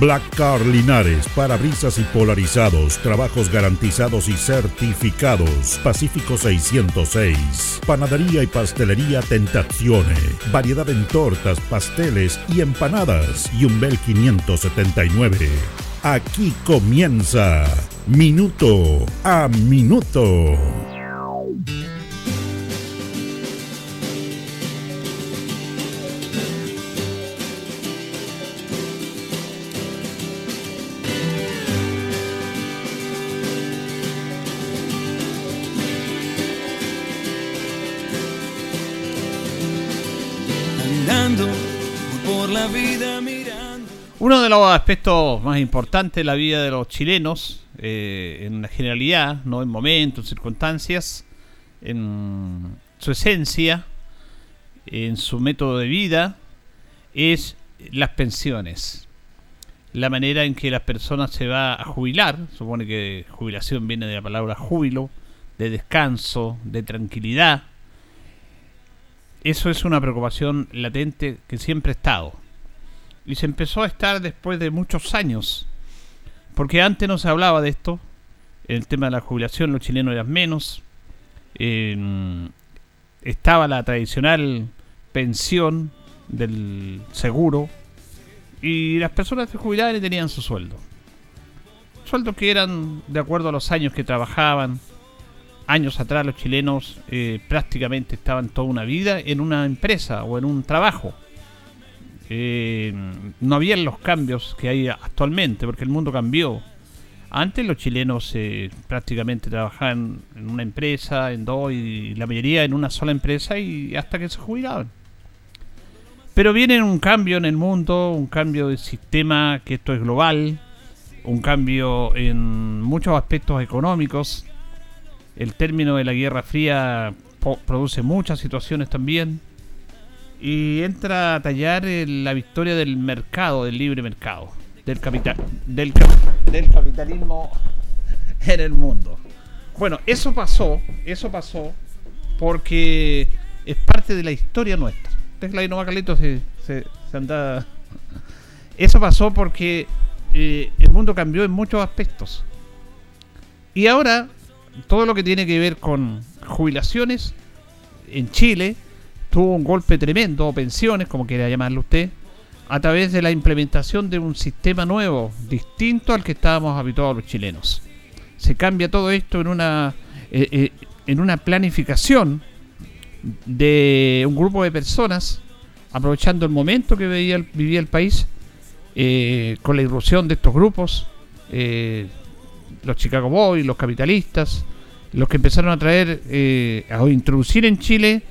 Black Car Linares, parabrisas y polarizados, trabajos garantizados y certificados. Pacífico 606. Panadería y pastelería Tentazione. Variedad en tortas, pasteles y empanadas. Y un Bel 579. Aquí comienza Minuto a Minuto. Los aspectos más importantes de la vida de los chilenos, eh, en la generalidad, no en momentos, circunstancias, en su esencia, en su método de vida, es las pensiones. La manera en que las personas se va a jubilar, supone que jubilación viene de la palabra júbilo, de descanso, de tranquilidad. Eso es una preocupación latente que siempre ha estado y se empezó a estar después de muchos años. Porque antes no se hablaba de esto. El tema de la jubilación, los chilenos eran menos. estaba la tradicional pensión del seguro. Y las personas se jubilaban tenían su sueldo. Sueldos que eran de acuerdo a los años que trabajaban. Años atrás los chilenos eh, prácticamente estaban toda una vida en una empresa o en un trabajo eh, no habían los cambios que hay actualmente, porque el mundo cambió. Antes los chilenos eh, prácticamente trabajaban en una empresa, en dos, y la mayoría en una sola empresa y hasta que se jubilaban. Pero viene un cambio en el mundo, un cambio de sistema, que esto es global, un cambio en muchos aspectos económicos. El término de la Guerra Fría produce muchas situaciones también y entra a tallar la victoria del mercado, del libre mercado, del capital, del, capitalismo en el mundo. Bueno, eso pasó, eso pasó porque es parte de la historia nuestra. Tesla y Nova se, se, anda... Eso pasó porque eh, el mundo cambió en muchos aspectos. Y ahora, todo lo que tiene que ver con jubilaciones en Chile tuvo un golpe tremendo, o pensiones, como quiera llamarlo usted, a través de la implementación de un sistema nuevo, distinto al que estábamos habituados los chilenos. Se cambia todo esto en una, eh, eh, en una planificación de un grupo de personas, aprovechando el momento que vivía, vivía el país, eh, con la irrupción de estos grupos, los Chicago Boys, los capitalistas, los que empezaron a traer, a introducir en Chile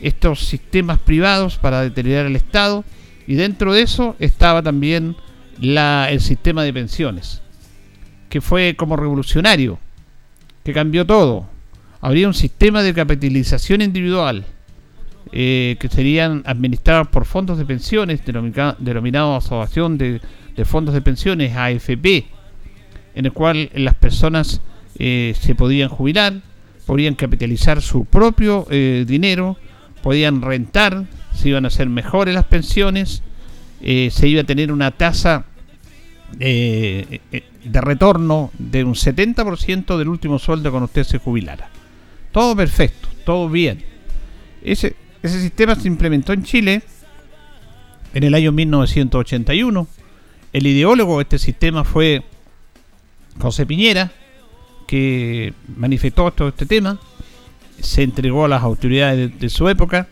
estos sistemas privados para deteriorar el Estado y dentro de eso estaba también la, el sistema de pensiones, que fue como revolucionario, que cambió todo. Habría un sistema de capitalización individual eh, que serían administrados por fondos de pensiones, denominados Asociación de, Fondos de Pensiones, AFP, en el cual las personas eh, se podían jubilar, podían capitalizar su propio eh, dinero, podían rentar, se iban a hacer mejores las pensiones, eh, se iba a tener una tasa eh, eh, de retorno de un 70% del último sueldo cuando usted se jubilara. Todo perfecto, todo bien. Ese, ese sistema se implementó en Chile en el año 1981. El ideólogo de este sistema fue José Piñera, que manifestó todo este tema se entregó a las autoridades de, su época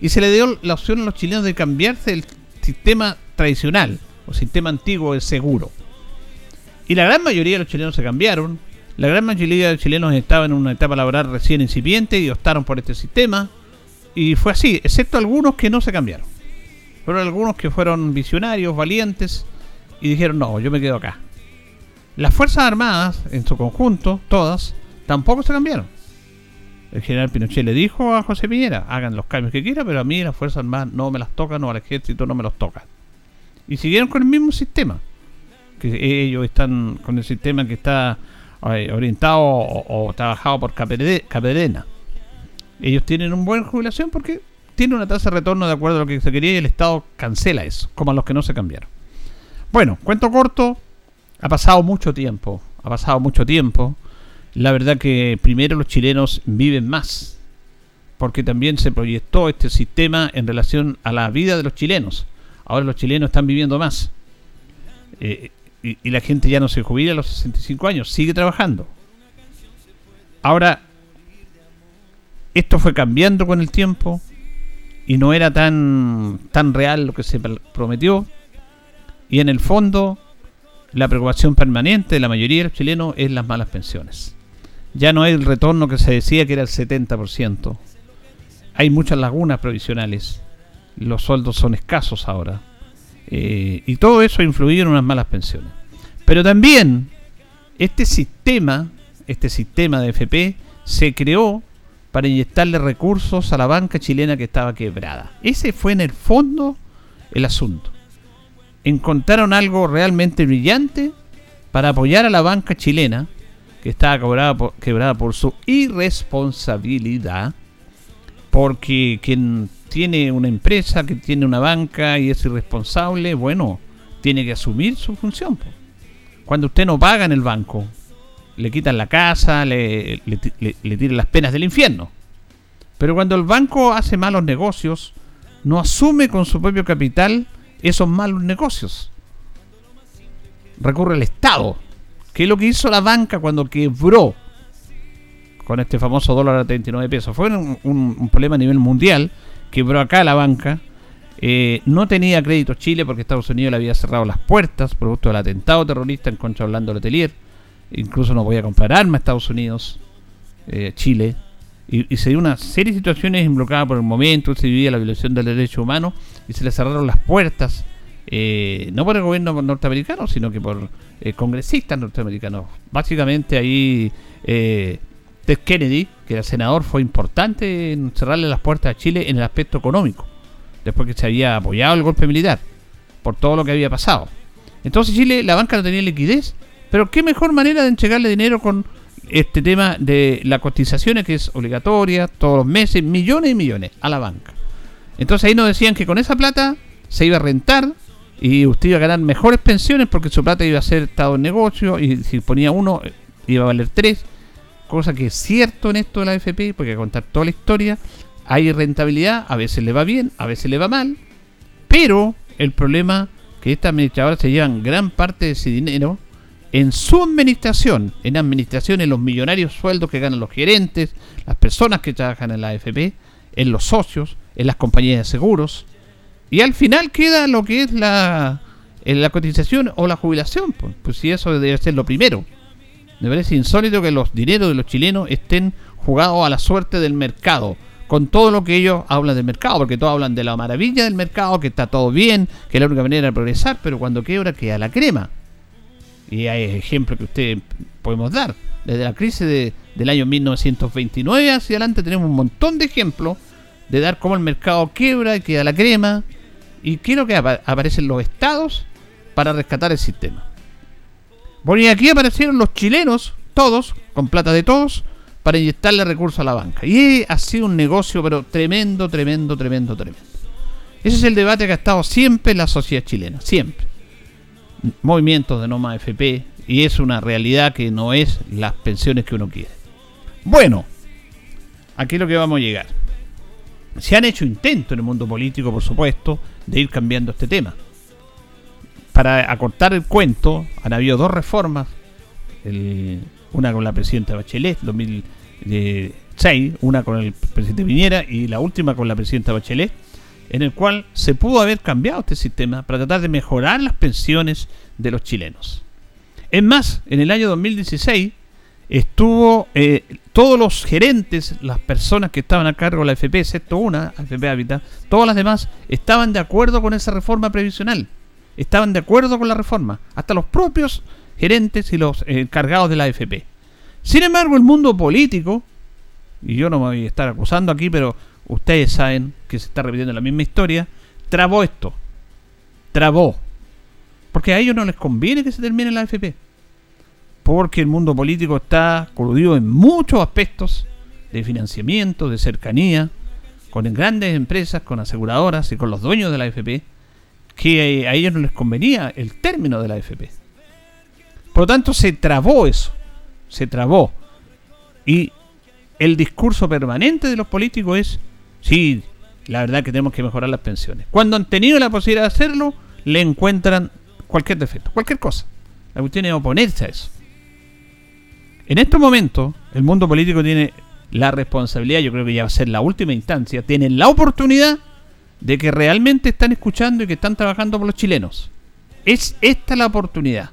y se le dio la opción a los chilenos de cambiarse del sistema tradicional o sistema antiguo de seguro. Y la gran mayoría de los chilenos se cambiaron. La gran mayoría de los chilenos estaban en una etapa laboral recién incipiente y optaron por este sistema. Y fue así, excepto algunos que no se cambiaron. Fueron algunos que fueron visionarios, valientes, y dijeron, no, yo me quedo acá. Las Fuerzas Armadas, en su conjunto, todas, tampoco se cambiaron. El general Pinochet le dijo a José Piñera, hagan los cambios que quieran, pero a mí las Fuerzas Armadas no me las tocan, o al ejército no me los tocan. Y siguieron con el mismo sistema. Que ellos están con el sistema que está eh, orientado o, trabajado por Capedena. Ellos tienen un buen jubilación porque tiene una tasa de retorno de acuerdo a lo que se quería y el Estado cancela eso, como a los que no se cambiaron. Bueno, cuento corto, ha pasado mucho tiempo, ha pasado mucho tiempo. La verdad que primero los chilenos viven más, porque también se proyectó este sistema en relación a la vida de los chilenos. Ahora los chilenos están viviendo más. Eh, y, y, la gente ya no se jubila a los 65 años, sigue trabajando. Ahora, esto fue cambiando con el tiempo y no era tan, tan real lo que se prometió. Y en el fondo, la preocupación permanente de la mayoría de los chilenos es las malas pensiones. Ya no hay el retorno que se decía que era el 70%. Hay muchas lagunas provisionales. Los sueldos son escasos ahora. Eh, y todo eso ha influido en unas malas pensiones. Pero también este sistema, este sistema de FP, se creó para inyectarle recursos a la banca chilena que estaba quebrada. Ese fue en el fondo el asunto. Encontraron algo realmente brillante para apoyar a la banca chilena estaba quebrada por, su irresponsabilidad, porque quien tiene una empresa, que tiene una banca y es irresponsable, bueno, tiene que asumir su función. Cuando usted no paga en el banco, le quitan la casa, le, le, tiran las penas del infierno. Pero cuando el banco hace malos negocios, no asume con su propio capital esos malos negocios. Recurre al Estado, que es lo que hizo la banca cuando quebró con este famoso dólar a 39 pesos. Fue un, problema a nivel mundial, quebró acá la banca. Eh, no tenía crédito Chile porque Estados Unidos le había cerrado las puertas producto del atentado terrorista en contra de Orlando Letelier incluso no voy a comprar armas a Estados Unidos, eh, Chile, y, se dio una serie de situaciones involucradas por el momento, se vivía la violación del derecho humano y se le cerraron las puertas, eh, no por el gobierno norteamericano, sino que por eh, congresistas norteamericanos. Básicamente ahí Ted Kennedy, que era senador, fue importante en cerrarle las puertas a Chile en el aspecto económico, después que se había apoyado el golpe militar, por todo lo que había pasado. Entonces Chile, la banca no tenía liquidez pero qué mejor manera de entregarle dinero con este tema de las cotizaciones que es obligatoria todos los meses, millones y millones a la banca. Entonces ahí nos decían que con esa plata se iba a rentar y usted iba a ganar mejores pensiones porque su plata iba a ser estado en negocio y si ponía uno iba a valer tres. Cosa que es cierto en esto de la AFP, porque a contar toda la historia, hay rentabilidad, a veces le va bien, a veces le va mal, pero el problema que estas administradoras se llevan gran parte de ese dinero en su administración, en administración, en los millonarios sueldos que ganan los gerentes, las personas que trabajan en la AFP, en los socios, en las compañías de seguros, y al final queda lo que es la, en la cotización o la jubilación, pues, pues si eso debe ser lo primero. Me parece insólito que los dineros de los chilenos estén jugados a la suerte del mercado, con todo lo que ellos hablan del mercado, porque todos hablan de la maravilla del mercado, que está todo bien, que es la única manera de progresar, pero cuando quebra queda la crema. Y hay ejemplos que ustedes podemos dar. Desde la crisis de, del año 1929 hacia adelante tenemos un montón de ejemplos de dar cómo el mercado quiebra y queda la crema. Y quiero que aparecen los estados para rescatar el sistema. Bueno, y aquí aparecieron los chilenos, todos, con plata de todos, para inyectarle recursos a la banca. Y ha sido un negocio, pero tremendo, tremendo, tremendo, tremendo. Ese es el debate que ha estado siempre en la sociedad chilena, siempre movimientos de Noma FP y es una realidad que no es las pensiones que uno quiere. Bueno, aquí es lo que vamos a llegar. Se han hecho intentos en el mundo político, por supuesto, de ir cambiando este tema. Para acortar el cuento, han habido dos reformas, una con la presidenta Bachelet, 2006, una con el presidente Viñera y la última con la presidenta Bachelet, en el cual se pudo haber cambiado este sistema para tratar de mejorar las pensiones de los chilenos. Es más, en el año 2016 estuvo, eh, todos los gerentes, las personas que estaban a cargo de la FP, excepto una, AFP Habitat, todas las demás estaban de acuerdo con esa reforma previsional. Estaban de acuerdo con la reforma. Hasta los propios gerentes y los encargados de la AFP. Sin embargo, el mundo político, y yo no me voy a estar acusando aquí, pero ustedes saben que se está repitiendo la misma historia, trabó esto. Trabó. Porque a ellos no les conviene que se termine la AFP porque el mundo político está coludido en muchos aspectos de financiamiento, de cercanía, con grandes empresas, con aseguradoras y con los dueños de la AFP, que a ellos no les convenía el término de la AFP. Por lo tanto, se trabó eso, se trabó. Y el discurso permanente de los políticos es, sí, la verdad que tenemos que mejorar las pensiones. Cuando han tenido la posibilidad de hacerlo, le encuentran cualquier defecto, cualquier cosa. La cuestión es oponerse a eso. En estos momentos, el mundo político tiene la responsabilidad, yo creo que ya va a ser la última instancia, tienen la oportunidad de que realmente están escuchando y que están trabajando por los chilenos. Es esta la oportunidad.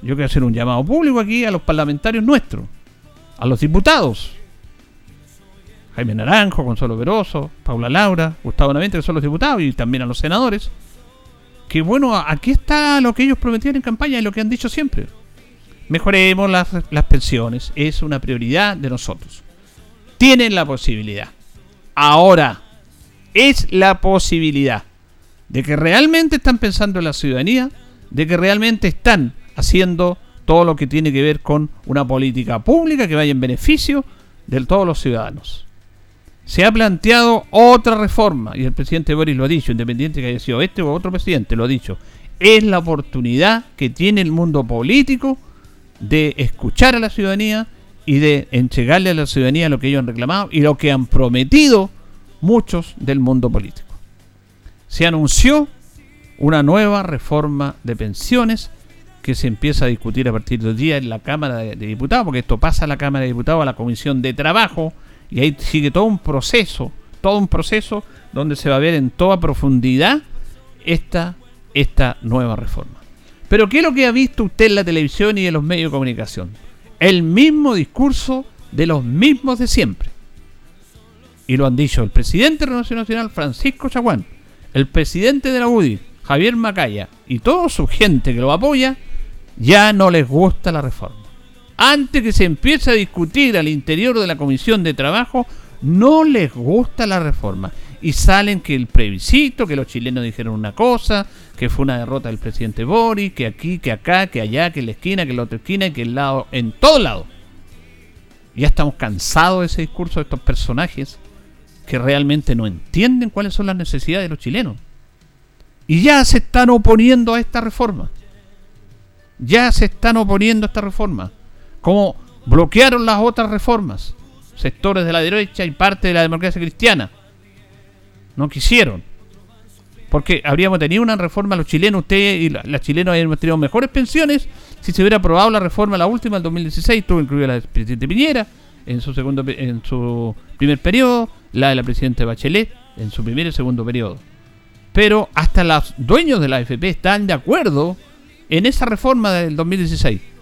Yo quiero hacer un llamado público aquí a los parlamentarios nuestros, a los diputados. Jaime Naranjo, Consuelo Veroso, Paula Laura, Gustavo Navente, que son los diputados, y también a los senadores. Que bueno, aquí está lo que ellos prometían en campaña y lo que han dicho siempre Mejoremos las, pensiones. Es una prioridad de nosotros. Tienen la posibilidad. Ahora, es la posibilidad de que realmente están pensando en la ciudadanía, de que realmente están haciendo todo lo que tiene que ver con una política pública que vaya en beneficio de todos los ciudadanos. Se ha planteado otra reforma, y el presidente Boris lo ha dicho, independiente que haya sido este o otro presidente, lo ha dicho. Es la oportunidad que tiene el mundo político de escuchar a la ciudadanía y de entregarle a la ciudadanía lo que ellos han reclamado y lo que han prometido muchos del mundo político. Se anunció una nueva reforma de pensiones que se empieza a discutir a partir de hoy día en la Cámara de, Diputados, porque esto pasa a la Cámara de Diputados, a la Comisión de Trabajo, y ahí sigue todo un proceso, todo un proceso donde se va a ver en toda profundidad esta, esta nueva reforma. Pero ¿qué es lo que ha visto usted en la televisión y en los medios de comunicación? El mismo discurso de los mismos de siempre. Y lo han dicho el presidente de la Nacional, Francisco Chaguán, el presidente de la UDI, Javier Macaya, y toda su gente que lo apoya, ya no les gusta la reforma. Antes que se empiece a discutir al interior de la Comisión de Trabajo, no les gusta la reforma y salen que el plebiscito, que los chilenos dijeron una cosa, que fue una derrota del presidente Boris, que aquí, que acá, que allá, que en la esquina, que en la otra esquina, que el lado, en todo lado. Ya estamos cansados de ese discurso de estos personajes que realmente no entienden cuáles son las necesidades de los chilenos. Y ya se están oponiendo a esta reforma. Ya se están oponiendo a esta reforma. Como bloquearon las otras reformas. Sectores de la derecha y parte de la democracia cristiana no quisieron. Porque habríamos tenido una reforma, los chilenos, usted y las chilenos habríamos tenido mejores pensiones si se hubiera aprobado la reforma, la última, del 2016, tuvo incluida la del presidente Piñera en su, segundo, en su primer periodo, la de la presidenta Bachelet en su primer y segundo periodo. Pero hasta los dueños de la AFP están de acuerdo en esa reforma del 2016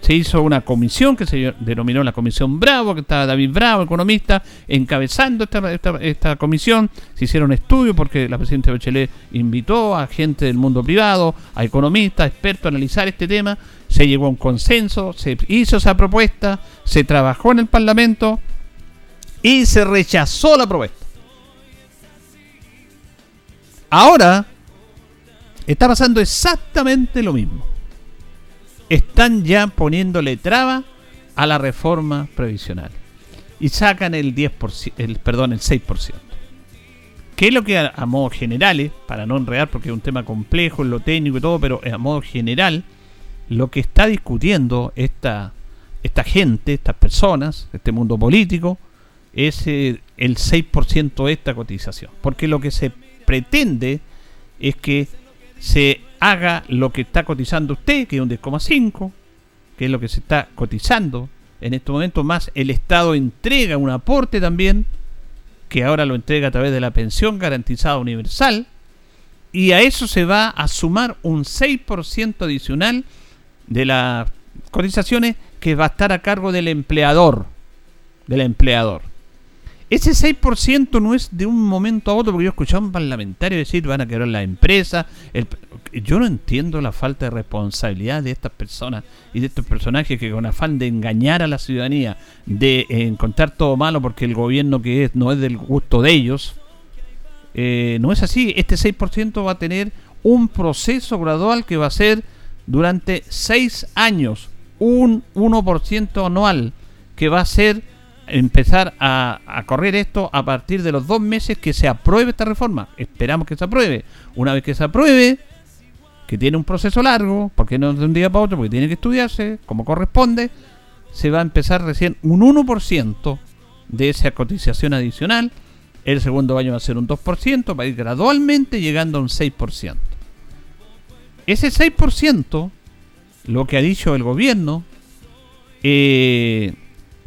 se hizo una comisión que se denominó la Comisión Bravo, que estaba David Bravo, economista, encabezando esta, esta, comisión. Se hicieron estudios porque la presidenta Bachelet invitó a gente del mundo privado, a economistas, expertos a analizar este tema. Se llegó a un consenso, se hizo esa propuesta, se trabajó en el Parlamento y se rechazó la propuesta. Ahora está pasando exactamente lo mismo están ya poniéndole traba a la reforma previsional y sacan el 10%, el, perdón, el 6%. ¿Qué es lo que a, modo general, para no enredar porque es un tema complejo en lo técnico y todo, pero a modo general, lo que está discutiendo esta, esta gente, estas personas, este mundo político, es eh, el 6% de esta cotización. Porque lo que se pretende es que se haga lo que está cotizando usted, que es un 10,5, que es lo que se está cotizando en este momento, más el Estado entrega un aporte también, que ahora lo entrega a través de la pensión garantizada universal, y a eso se va a sumar un 6% adicional de las cotizaciones que va a estar a cargo del empleador. Del empleador. Ese 6% no es de un momento a otro, porque yo escuchaba a un parlamentario decir van a quebrar la empresa. yo no entiendo la falta de responsabilidad de estas personas y de estos personajes que con afán de engañar a la ciudadanía, de encontrar todo malo porque el gobierno que es no es del gusto de ellos, eh, no es así. Este 6% va a tener un proceso gradual que va a ser durante 6 años, un 1% anual, que va a ser empezar a, correr esto a partir de los dos meses que se apruebe esta reforma. Esperamos que se apruebe. Una vez que se apruebe, que tiene un proceso largo, porque no de un día para otro, porque tiene que estudiarse como corresponde, se va a empezar recién un 1% de esa cotización adicional. El segundo año va a ser un 2%, va a ir gradualmente llegando a un 6%. Ese 6%, lo que ha dicho el gobierno, eh,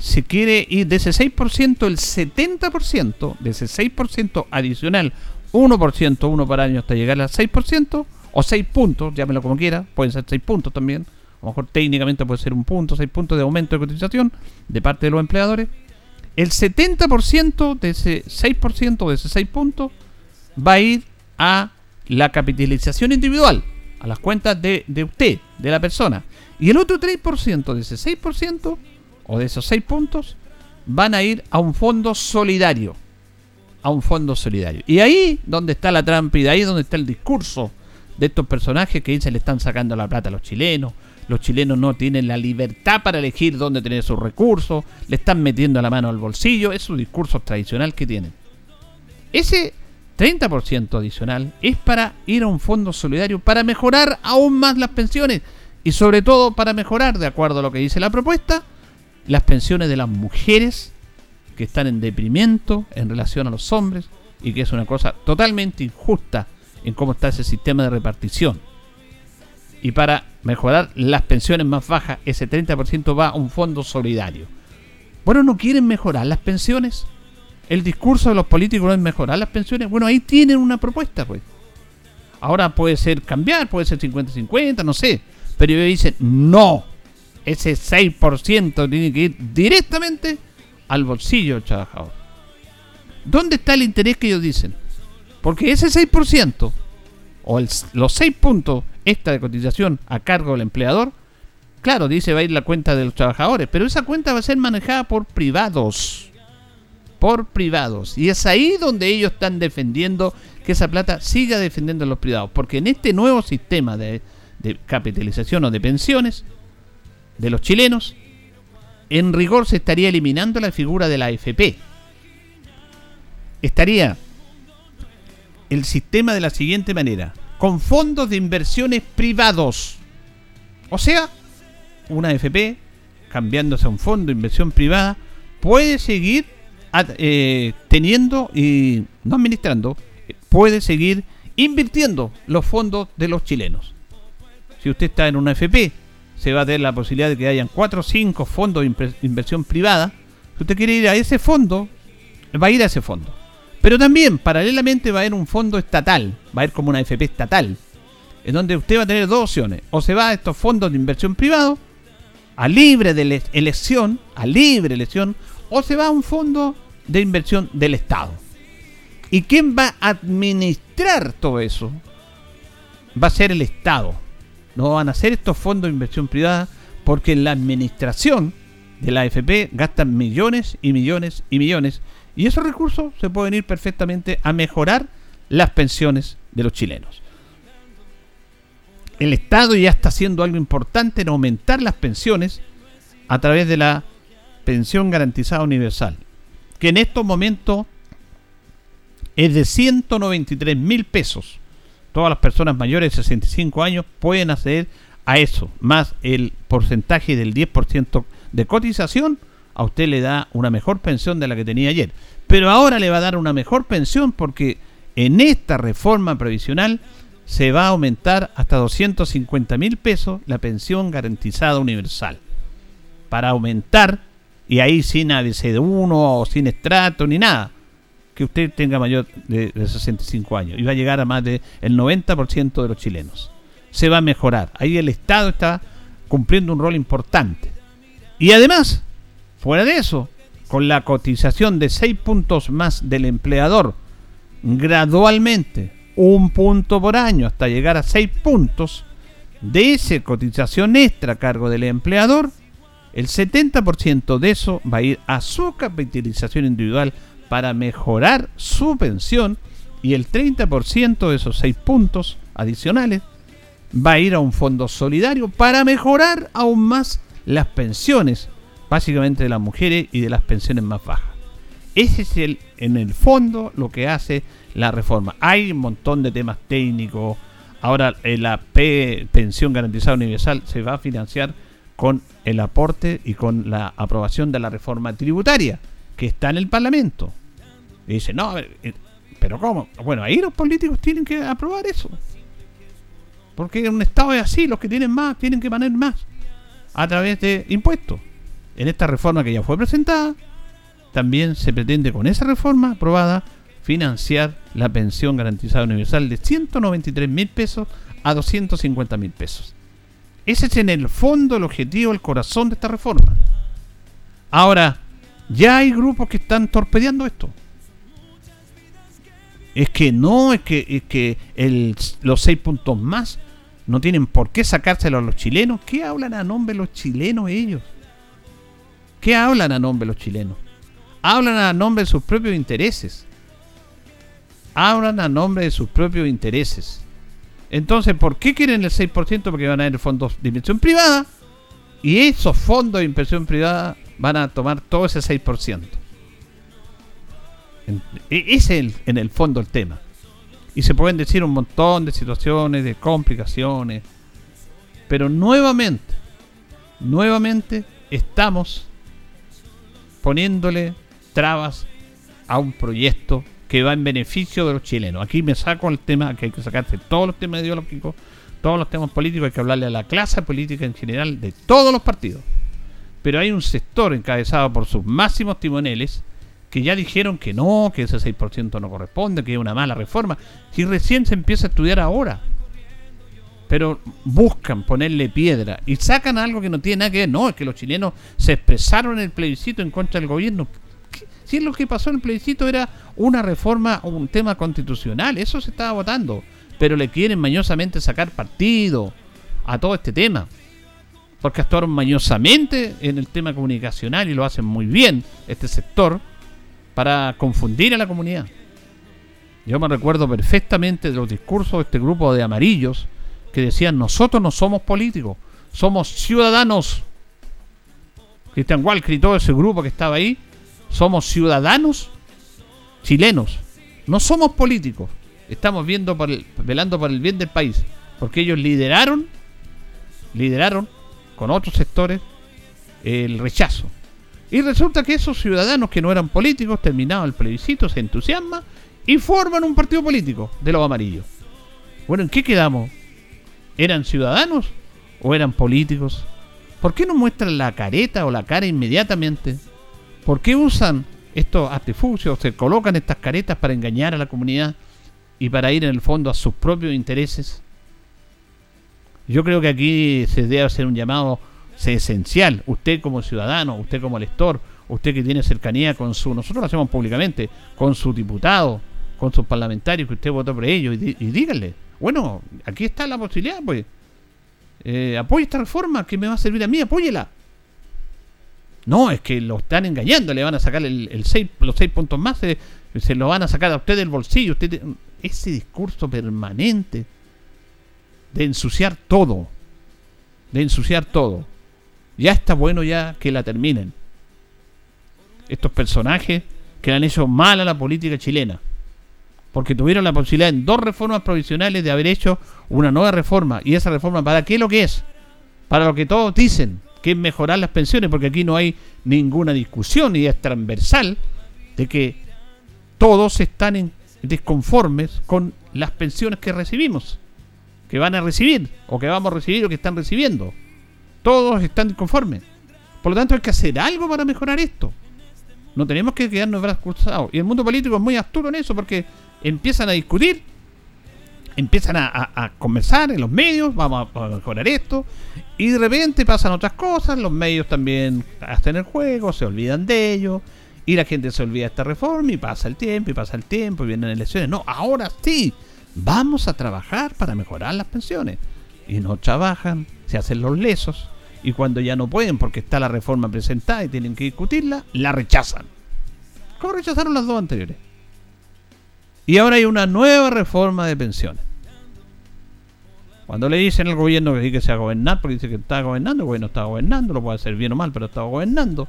se quiere ir de ese 6%, el 70% de ese 6% adicional, 1%, uno para año hasta llegar al 6%, o 6 puntos, llámelo como quiera, pueden ser 6 puntos también, a lo mejor técnicamente puede ser un punto, 6 puntos de aumento de cotización de parte de los empleadores. El 70% de ese 6%, de ese 6 puntos, va a ir a la capitalización individual, a las cuentas de, de usted, de la persona. Y el otro 3% de ese 6% o de esos 6 puntos van a ir a un fondo solidario. A un fondo solidario. Y ahí donde está la trampa y de ahí donde está el discurso de estos personajes que dicen le están sacando la plata a los chilenos. Los chilenos no tienen la libertad para elegir dónde tener sus recursos. Le están metiendo la mano al bolsillo. Es su discurso tradicional que tienen. Ese 30% adicional es para ir a un fondo solidario para mejorar aún más las pensiones. Y sobre todo para mejorar, de acuerdo a lo que dice la propuesta, las pensiones de las mujeres que están en deprimento en relación a los hombres y que es una cosa totalmente injusta en cómo está ese sistema de repartición. Y para mejorar las pensiones más bajas, ese 30% va a un fondo solidario. Bueno, ¿no quieren mejorar las pensiones? El discurso de los políticos no es mejorar las pensiones. Bueno, ahí tienen una propuesta, pues. Ahora puede ser cambiar, puede ser 50-50, no sé. Pero ellos dicen, no, ese 6% tiene que ir directamente al bolsillo del trabajador. ¿Dónde está el interés que ellos dicen? Porque ese 6% o los 6 puntos esta de cotización a cargo del empleador, claro, dice va a ir la cuenta de los trabajadores, pero esa cuenta va a ser manejada por privados. Por privados. Y es ahí donde ellos están defendiendo que esa plata siga defendiendo a los privados. Porque en este nuevo sistema de, de capitalización o de pensiones, de los chilenos, en rigor se estaría eliminando la figura de la AFP. Estaría el sistema de la siguiente manera, con fondos de inversiones privados. O sea, una AFP, cambiándose a un fondo de inversión privada, puede seguir eh, teniendo y no administrando, puede seguir invirtiendo los fondos de los chilenos. Si usted está en una AFP se va a tener la posibilidad de que hayan 4 o 5 fondos de inversión privada. Si usted quiere ir a ese fondo, va a ir a ese fondo. Pero también, paralelamente, va a haber un fondo estatal, va a haber como una FP estatal, en donde usted va a tener dos opciones. O se va a estos fondos de inversión privado, a libre de elección, a libre elección, o se va a un fondo de inversión del Estado. ¿Y quién va a administrar todo eso? Va a ser el Estado. No van a ser estos fondos de inversión privada porque la administración de la AFP gastan millones y millones y millones y esos recursos se pueden ir perfectamente a mejorar las pensiones de los chilenos. El Estado ya está haciendo algo importante en aumentar las pensiones a través de la pensión garantizada universal, que en estos momentos es de 193 mil pesos todas las personas mayores de 65 años pueden acceder a eso, más el porcentaje del 10% de cotización, a usted le da una mejor pensión de la que tenía ayer. Pero ahora le va a dar una mejor pensión porque en esta reforma previsional se va a aumentar hasta 250 mil pesos la pensión garantizada universal. Para aumentar, y ahí sin ABC1 o sin estrato ni nada, que usted tenga mayor de, 65 años y va a llegar a más del 90% de los chilenos. Se va a mejorar. Ahí el Estado está cumpliendo un rol importante. Y además, fuera de eso, con la cotización de 6 puntos más del empleador, gradualmente, un punto por año hasta llegar a 6 puntos, de esa cotización extra a cargo del empleador, el 70% de eso va a ir a su capitalización individual para mejorar su pensión y el 30% de esos 6 puntos adicionales va a ir a un fondo solidario para mejorar aún más las pensiones, básicamente de las mujeres y de las pensiones más bajas. Ese es el, en el fondo lo que hace la reforma. Hay un montón de temas técnicos. Ahora eh, la P, pensión garantizada universal se va a financiar con el aporte y con la aprobación de la reforma tributaria que está en el Parlamento. Y dice, no, eh, pero ¿cómo? Bueno, ahí los políticos tienen que aprobar eso. Porque en un Estado es así, los que tienen más tienen que poner más a través de impuestos. En esta reforma que ya fue presentada, también se pretende con esa reforma aprobada financiar la pensión garantizada universal de 193 mil pesos a 250 mil pesos. Ese es en el fondo el objetivo, el corazón de esta reforma. Ahora, ya hay grupos que están torpedeando esto. Es que no, es que, es que los seis puntos más no tienen por qué sacárselo a los chilenos. ¿Qué hablan a nombre de los chilenos ellos? ¿Qué hablan a nombre de los chilenos? Hablan a nombre de sus propios intereses. Hablan a nombre de sus propios intereses. Entonces, ¿por qué quieren el 6%? Porque van a haber fondos de inversión privada. Y esos fondos de inversión privada van a tomar todo ese 6%. E, ese es en el fondo el tema. Y se pueden decir un montón de situaciones, de complicaciones. Pero nuevamente, nuevamente estamos poniéndole trabas a un proyecto que va en beneficio de los chilenos. Aquí me saco el tema, que hay que sacarse todos los temas ideológicos, todos los temas políticos, hay que hablarle a la clase política en general de todos los partidos. Pero hay un sector encabezado por sus máximos timoneles que ya dijeron que no, que ese 6% no corresponde, que es una mala reforma. Si recién se empieza a estudiar ahora. Pero buscan ponerle piedra y sacan algo que no tiene nada que ver. No, es que los chilenos se expresaron en el plebiscito en contra del gobierno. Si lo que pasó en el plebiscito era una reforma o un tema constitucional, eso se estaba votando. Pero le quieren mañosamente sacar partido a todo este tema. Porque actuaron mañosamente en el tema comunicacional y lo hacen muy bien este sector para confundir a la comunidad. Yo me recuerdo perfectamente de los discursos de este grupo de amarillos que decían nosotros no somos políticos, somos ciudadanos. Cristian Walker y todo ese grupo que estaba ahí, somos ciudadanos chilenos, no somos políticos. Estamos viendo por el, velando por el bien del país, porque ellos lideraron, lideraron con otros sectores el rechazo. Y resulta que esos ciudadanos que no eran políticos, terminado el plebiscito, se entusiasman y forman un partido político de los amarillos. Bueno, ¿en qué quedamos? ¿Eran ciudadanos o eran políticos? ¿Por qué no muestran la careta o la cara inmediatamente? ¿Por qué usan estos artificios, se colocan estas caretas para engañar a la comunidad y para ir en el fondo a sus propios intereses? Yo creo que aquí se debe hacer un llamado es esencial. Usted como ciudadano, usted como lector, usted que tiene cercanía con su, nosotros lo hacemos públicamente, con su diputado, con sus parlamentarios que usted votó por ellos y, díganle, bueno, aquí está la posibilidad, pues, eh, apoye esta reforma que me va a servir a mí, apóyela. No, es que lo están engañando, le van a sacar el, seis, los seis puntos más, se, se lo van a sacar a usted del bolsillo. Usted, ese discurso permanente de ensuciar todo, de ensuciar todo ya está bueno ya que la terminen. Estos personajes que han hecho mal a la política chilena. Porque tuvieron la posibilidad en dos reformas provisionales de haber hecho una nueva reforma. ¿Y esa reforma para qué lo que es? Para lo que todos dicen, que es mejorar las pensiones, porque aquí no hay ninguna discusión y es transversal de que todos están en desconformes con las pensiones que recibimos, que van a recibir, o que vamos a recibir o que están recibiendo. Todos están conformes. Por lo tanto, hay que hacer algo para mejorar esto. No tenemos que quedarnos brazos cruzados. Y el mundo político es muy astuto en eso porque empiezan a discutir empiezan a, conversar en los medios, vamos a, mejorar esto, y de repente pasan otras cosas, los medios también hacen el juego, se olvidan de ello, y la gente se olvida de esta reforma, y pasa el tiempo, y pasa el tiempo, y vienen elecciones. No, ahora sí, vamos a trabajar para mejorar las pensiones. Y no trabajan, se hacen los lesos, y cuando ya no pueden porque está la reforma presentada y tienen que discutirla, la rechazan. ¿Cómo rechazaron las dos anteriores? Y ahora hay una nueva reforma de pensiones. Cuando le dicen al gobierno que sí que se va a gobernar, porque dice que está gobernando, gobierno está gobernando, lo puede hacer bien o mal, pero está gobernando.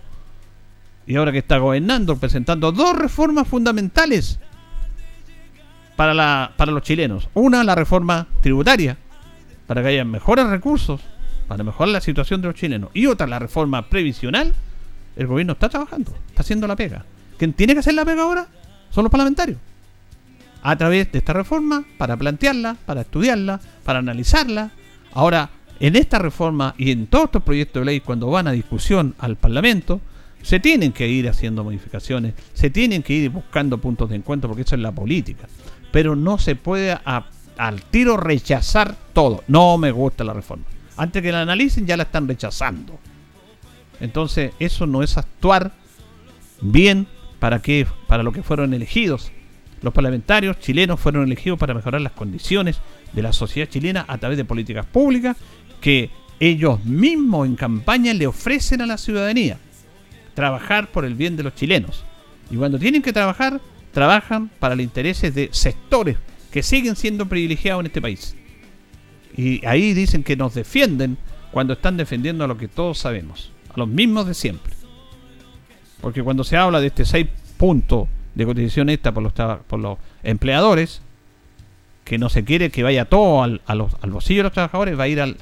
Y ahora que está gobernando, presentando dos reformas fundamentales para, la, para los chilenos. Una, la reforma tributaria, para que haya mejores recursos, para mejorar la situación de los chilenos. Y otra, la reforma previsional. El gobierno está trabajando, está haciendo la pega. ¿Quién tiene que hacer la pega ahora? Son los parlamentarios a través de esta reforma para plantearla, para estudiarla, para analizarla. Ahora, en esta reforma y en todos estos proyectos de ley, cuando van a discusión al Parlamento, se tienen que ir haciendo modificaciones, se tienen que ir buscando puntos de encuentro, porque eso es la política. Pero no se puede al tiro rechazar todo. No me gusta la reforma. Antes que la analicen, ya la están rechazando. Entonces, eso no es actuar bien para, que, para lo que fueron elegidos los parlamentarios chilenos fueron elegidos para mejorar las condiciones de la sociedad chilena a través de políticas públicas que ellos mismos en campaña le ofrecen a la ciudadanía. Trabajar por el bien de los chilenos. Y cuando tienen que trabajar, trabajan para los intereses de sectores que siguen siendo privilegiados en este país. Y ahí dicen que nos defienden cuando están defendiendo a lo que todos sabemos, a los mismos de siempre. Porque cuando se habla de este 6 puntos de cotización esta por los, por los empleadores, que no se quiere que vaya todo al, a los, al bolsillo de los trabajadores, va a ir a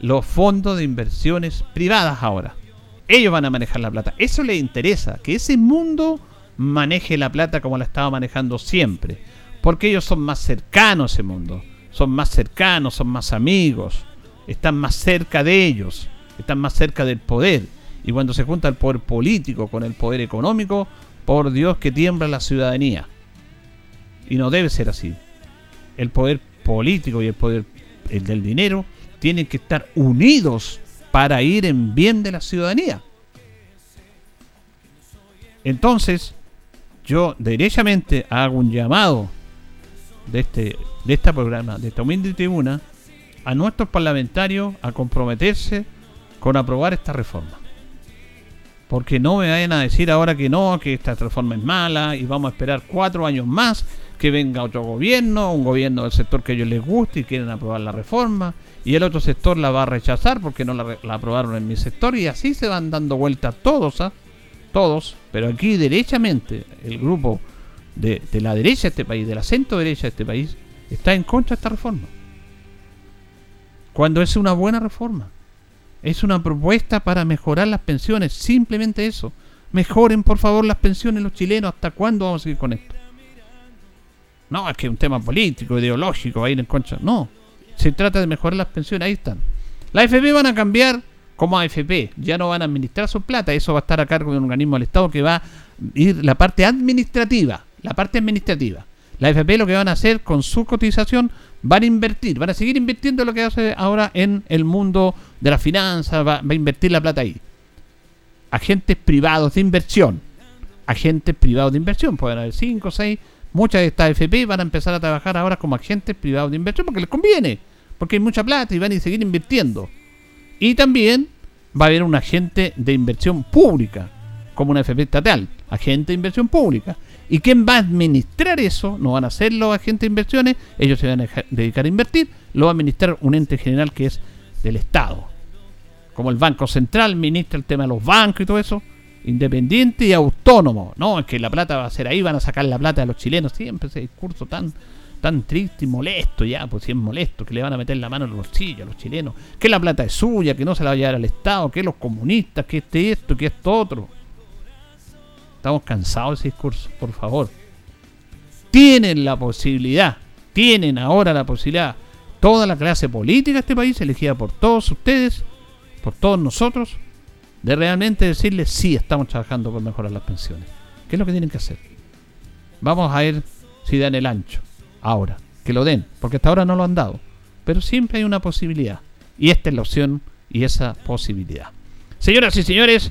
los fondos de inversiones privadas ahora. Ellos van a manejar la plata. Eso les interesa, que ese mundo maneje la plata como la estaba manejando siempre. Porque ellos son más cercanos a ese mundo. Son más cercanos, son más amigos. Están más cerca de ellos. Están más cerca del poder. Y cuando se junta el poder político con el poder económico, por Dios que tiembla la ciudadanía. Y no debe ser así. El poder político y el poder el del dinero tienen que estar unidos para ir en bien de la ciudadanía. Entonces, yo derechamente hago un llamado de este, de este programa, de esta humilde tribuna, a nuestros parlamentarios a comprometerse con aprobar esta reforma. Porque no me vayan a decir ahora que no, que esta reforma es mala y vamos a esperar cuatro años más que venga otro gobierno, un gobierno del sector que a ellos les guste y quieren aprobar la reforma, y el otro sector la va a rechazar porque no la, aprobaron en mi sector, y así se van dando vueltas todos, ¿ah? todos, pero aquí derechamente el grupo de, la derecha de este país, de la centro derecha de este país, está en contra de esta reforma. Cuando es una buena reforma. Es una propuesta para mejorar las pensiones, simplemente eso. Mejoren por favor las pensiones los chilenos. ¿Hasta cuándo vamos a seguir con esto? No, es que es un tema político, ideológico, va a ir en contra. No, se trata de mejorar las pensiones, ahí están. La AFP van a cambiar como AFP, ya no van a administrar su plata, eso va a estar a cargo de un organismo del Estado que va a ir la parte administrativa, la parte administrativa. La AFP lo que van a hacer con su cotización van a invertir, van a seguir invirtiendo lo que hace ahora en el mundo de la finanza, va, a invertir la plata ahí. Agentes privados de inversión, agentes privados de inversión, pueden haber 5 o 6, muchas de estas FP van a empezar a trabajar ahora como agentes privados de inversión porque les conviene, porque hay mucha plata y van a seguir invirtiendo. Y también va a haber un agente de inversión pública, como una FP estatal, agente de inversión pública. ¿Y quién va a administrar eso? No van a ser los agentes de inversiones, ellos se van a dedicar a invertir, lo va a administrar un ente general que es del Estado. Como el Banco Central ministra el tema de los bancos y todo eso, independiente y autónomo. No, es que la plata va a ser ahí, van a sacar la plata de los chilenos. Siempre ese discurso tan, tan triste y molesto ya, pues si es molesto, que le van a meter la mano en los bolsillos a los chilenos, que la plata es suya, que no se la va a llevar al Estado, que los comunistas, que este esto, que esto otro. Estamos cansados de ese discurso, por favor. Tienen la posibilidad, tienen ahora la posibilidad, toda la clase política de este país, elegida por todos ustedes, por todos nosotros, de realmente decirles sí, estamos trabajando por mejorar las pensiones. ¿Qué es lo que tienen que hacer? Vamos a ver si dan el ancho. Ahora, que lo den, porque hasta ahora no lo han dado. Pero siempre hay una posibilidad. Y esta es la opción y esa posibilidad. Señoras y señores,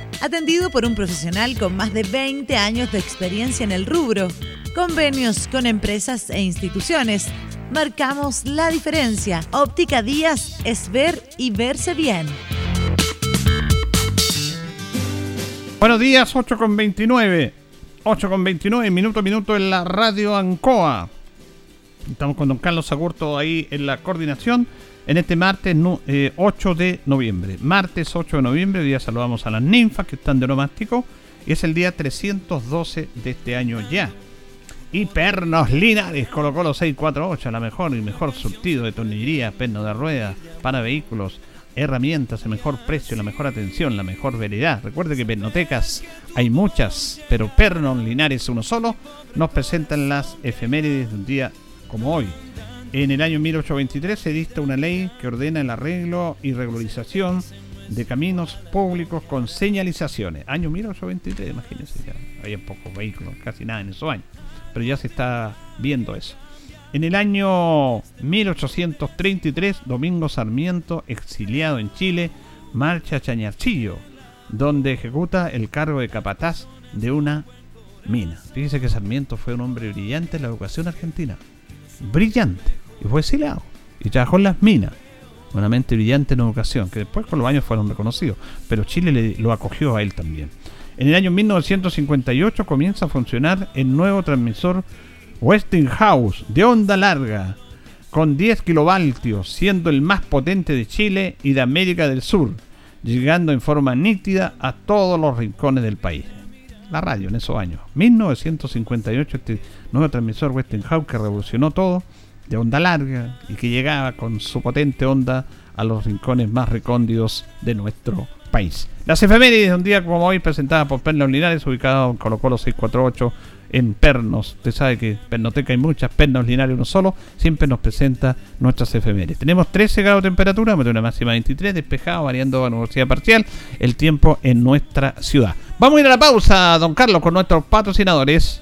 Atendido por un profesional con más de 20 años de experiencia en el rubro, convenios con empresas e instituciones. Marcamos la diferencia. Óptica Díaz es ver y verse bien. Buenos días, 8 con 29. 8 con 29, minuto a minuto en la radio Ancoa. Estamos con don Carlos Agurto ahí en la coordinación en este martes 8 eh, de noviembre. Martes 8 de noviembre, día saludamos a las ninfas que están de nomástico y es el día 312 de este año ya. Y Pernos Linares colocó los 648, la mejor y mejor surtido de tornillería, perno de rueda, para vehículos, herramientas, el mejor precio, la mejor atención, la mejor veredad. Recuerde que pernotecas hay muchas, pero Pernos Linares uno solo nos presentan las efemérides de un día como hoy. En el año 1823 se dicta una ley que ordena el arreglo y regularización de caminos públicos con señalizaciones. Año 1823, imagínense, ya había pocos vehículos, casi nada en esos años, pero ya se está viendo eso. En el año 1833, Domingo Sarmiento, exiliado en Chile, marcha a Chañarchillo, donde ejecuta el cargo de capataz de una mina. Fíjese que Sarmiento fue un hombre brillante en la educación argentina. Brillante y fue exiliado. Y trabajó en las minas. Una mente brillante en educación, que después con los años fueron reconocidos. Pero Chile le, lo acogió a él también. En el año 1958 comienza a funcionar el nuevo transmisor Westinghouse de onda larga, con 10 kilovoltios, siendo el más potente de Chile y de América del Sur, llegando en forma nítida a todos los rincones del país. La radio en esos años. 1958, este nuevo transmisor Westinghouse que revolucionó todo de onda larga y que llegaba con su potente onda a los rincones más recóndidos de nuestro país. Las efemérides de un día como hoy presentada por Pernos Linares, ubicado en Colo Colo 648 en Pernos. Usted sabe que Pernoteca hay muchas, Pernos Linares uno solo, siempre nos presenta nuestras efemérides. Tenemos 13 grados de temperatura, una máxima 23, despejado, variando a nubosidad parcial, el tiempo en nuestra ciudad. Vamos a ir a la pausa, don Carlos, con nuestros patrocinadores.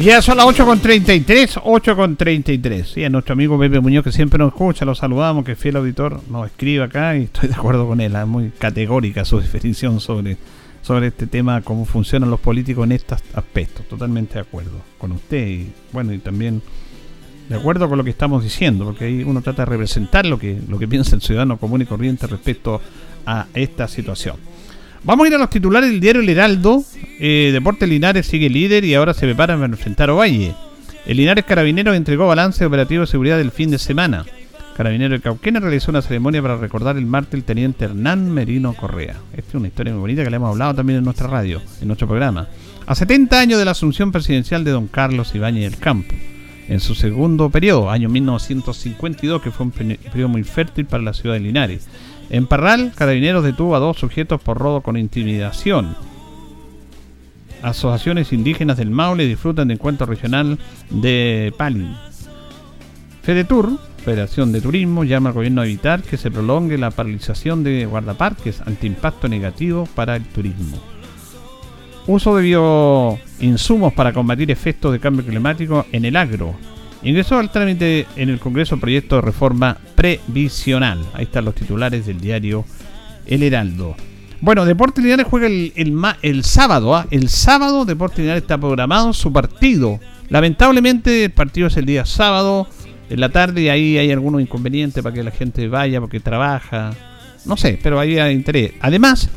Ya son las 8.33, 8.33. Y a nuestro amigo Pepe Muñoz, que siempre nos escucha, lo saludamos, que es fiel auditor, nos escribe acá y estoy de acuerdo con él. Es muy categórica su definición sobre, sobre este tema, cómo funcionan los políticos en estos aspectos. Totalmente de acuerdo con usted y bueno, y también de acuerdo con lo que estamos diciendo, porque ahí uno trata de representar lo que, lo que piensa el ciudadano común y corriente respecto a esta situación. Vamos a ir a los titulares del diario El Heraldo. Eh, Deportes Linares sigue líder y ahora se prepara para enfrentar Ovalle. El Linares Carabineros entregó balance operativo de seguridad del fin de semana. Carabinero de Cauquena realizó una ceremonia para recordar el martes el teniente Hernán Merino Correa. Esta es una historia muy bonita que le hemos hablado también en nuestra radio, en nuestro programa. A 70 años de la asunción presidencial de don Carlos Ibáñez del Campo. En su segundo periodo, año 1952, que fue un periodo muy fértil para la ciudad de Linares. En Parral, Carabineros detuvo a dos sujetos por robo con intimidación. Asociaciones indígenas del Maule disfrutan de encuentro regional de Palin. Fedetur, Federación de Turismo, llama al gobierno a evitar que se prolongue la paralización de guardaparques ante impacto negativo para el turismo. Uso de bioinsumos para combatir efectos de cambio climático en el agro. Ingresó al trámite en el Congreso proyecto de reforma previsional. Ahí están los titulares del diario El Heraldo. Bueno, Deportes Linares juega el, el, sábado. ¿ah? El sábado Deportes Linares está programado su partido. Lamentablemente el partido es el día sábado en la tarde y ahí hay algunos inconvenientes para que la gente vaya porque trabaja. No sé, pero ahí hay interés. Además,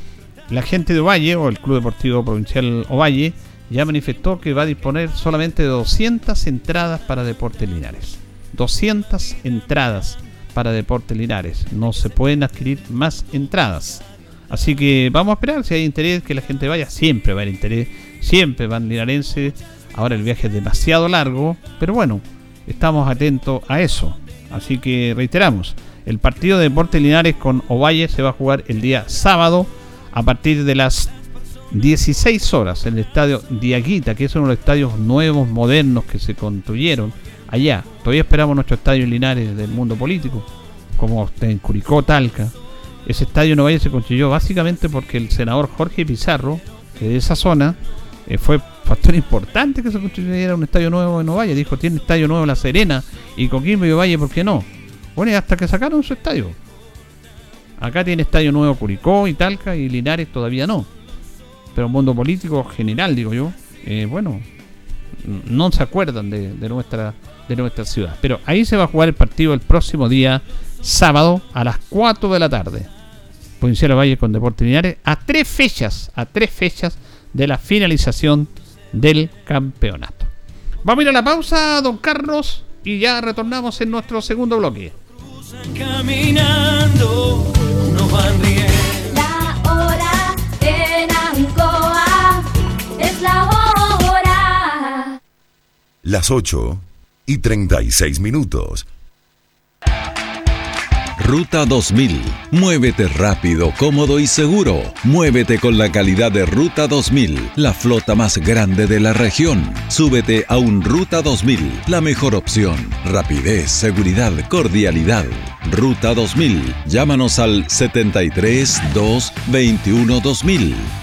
la gente de Ovalle o el Club Deportivo Provincial Ovalle ya manifestó que va a disponer solamente de 200 entradas para Deportes Linares. 200 entradas para Deportes Linares. No se pueden adquirir más entradas. Así que vamos a esperar si hay interés que la gente vaya. Siempre va a haber interés. Siempre van linarenses. Ahora el viaje es demasiado largo. Pero bueno, estamos atentos a eso. Así que reiteramos. El partido de Deportes Linares con Ovalle se va a jugar el día sábado a partir de las 16 horas en el estadio Diaguita, que es uno de los estadios nuevos, modernos que se construyeron allá. Todavía esperamos nuestro estadio en Linares del mundo político, como en Curicó, Talca. Ese estadio no se construyó básicamente porque el senador Jorge Pizarro, que de esa zona, eh, fue factor importante que se construyera un estadio nuevo en Ovalle. Dijo, tiene estadio nuevo La Serena y Coquimbo y Ovalle, ¿por qué no? Bueno, hasta que sacaron su estadio. Acá tiene estadio nuevo Curicó y Talca y Linares todavía no pero mundo político general, digo yo, eh, bueno, no se acuerdan de, nuestra, de nuestra ciudad. Pero ahí se va a jugar el partido el próximo día, sábado, a las 4 de la tarde. Provincial Valle con Deportes Linares, a tres fechas, a tres fechas de la finalización del campeonato. Vamos a ir a la pausa, don Carlos, y ya retornamos en nuestro segundo bloque. Caminando, nos van las 8 y 36 minutos. Ruta 2000. Muévete rápido, cómodo y seguro. Muévete con la calidad de Ruta 2000, la flota más grande de la región. Súbete a un Ruta 2000, la mejor opción. Rapidez, seguridad, cordialidad. Ruta 2000. Llámanos al 73 2 21 2000.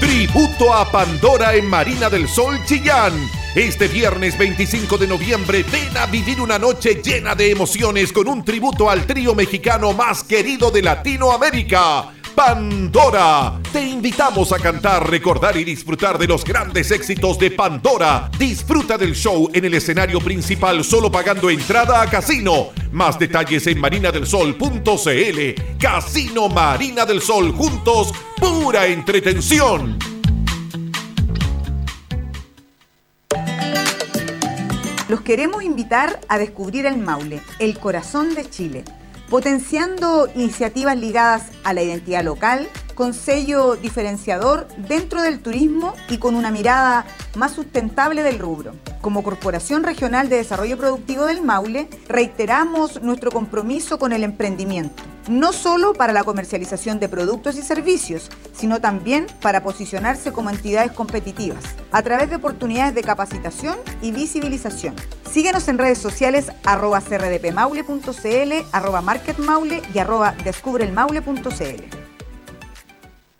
Tributo a Pandora en Marina del Sol Chillán este viernes 25 de noviembre ven a vivir una noche llena de emociones con un tributo al trío mexicano más querido de Latinoamérica. Pandora. Te invitamos a cantar, recordar y disfrutar de los grandes éxitos de Pandora. Disfruta del show en el escenario principal solo pagando entrada a casino. Más detalles en marinadelsol.cl. Casino Marina del Sol juntos, pura entretención. Los queremos invitar a descubrir el Maule, el corazón de Chile, potenciando iniciativas ligadas a la identidad local, con sello diferenciador dentro del turismo y con una mirada más sustentable del rubro. Como Corporación Regional de Desarrollo Productivo del Maule, reiteramos nuestro compromiso con el emprendimiento no solo para la comercialización de productos y servicios, sino también para posicionarse como entidades competitivas, a través de oportunidades de capacitación y visibilización. Síguenos en redes sociales arroba crdpmaule.cl, arroba marketmaule y arroba descubrelmaule.cl.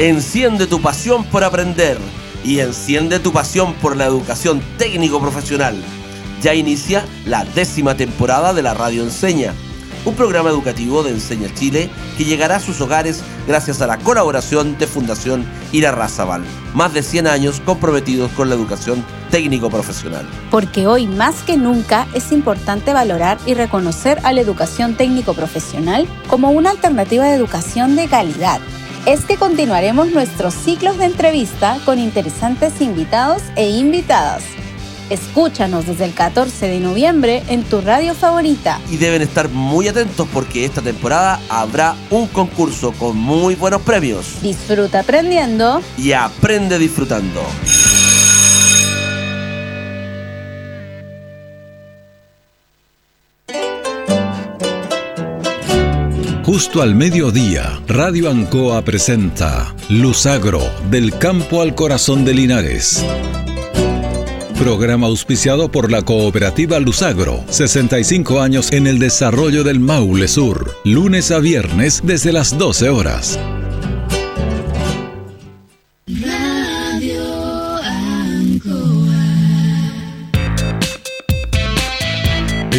Enciende tu pasión por aprender y enciende tu pasión por la educación técnico profesional. Ya inicia la décima temporada de la Radio Enseña, un programa educativo de Enseña Chile que llegará a sus hogares gracias a la colaboración de Fundación Irarrázaval. Más de 100 años comprometidos con la educación técnico profesional. Porque hoy más que nunca es importante valorar y reconocer a la educación técnico profesional como una alternativa de educación de calidad es que continuaremos nuestros ciclos de entrevista con interesantes invitados e invitadas. Escúchanos desde el 14 de noviembre en tu radio favorita. Y deben estar muy atentos porque esta temporada habrá un concurso con muy buenos premios. Disfruta aprendiendo y aprende disfrutando. Justo al mediodía, Radio Ancoa presenta Luzagro, del campo al corazón de Linares. Programa auspiciado por la cooperativa Luzagro, 65 años en el desarrollo del Maule Sur, lunes a viernes desde las 12 horas.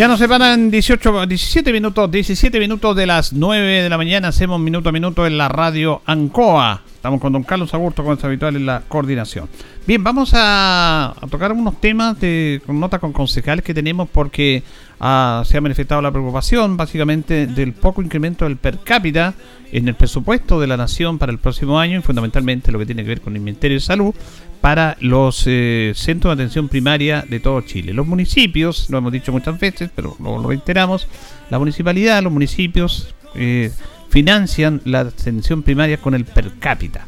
Ya nos separan 18, 17 minutos, 17 minutos de las 9 de la mañana. Hacemos minuto a minuto en la radio Ancoa. Estamos con don Carlos Agurto, como es habitual en la coordinación. Bien, vamos a, tocar unos temas de con notas con concejales que tenemos porque se ha manifestado la preocupación básicamente del poco incremento del per cápita en el presupuesto de la nación para el próximo año y fundamentalmente lo que tiene que ver con el Ministerio de Salud para los eh, centros de atención primaria de todo Chile. Los municipios, lo hemos dicho muchas veces, pero lo reiteramos, la municipalidad, los municipios eh, financian la atención primaria con el per cápita.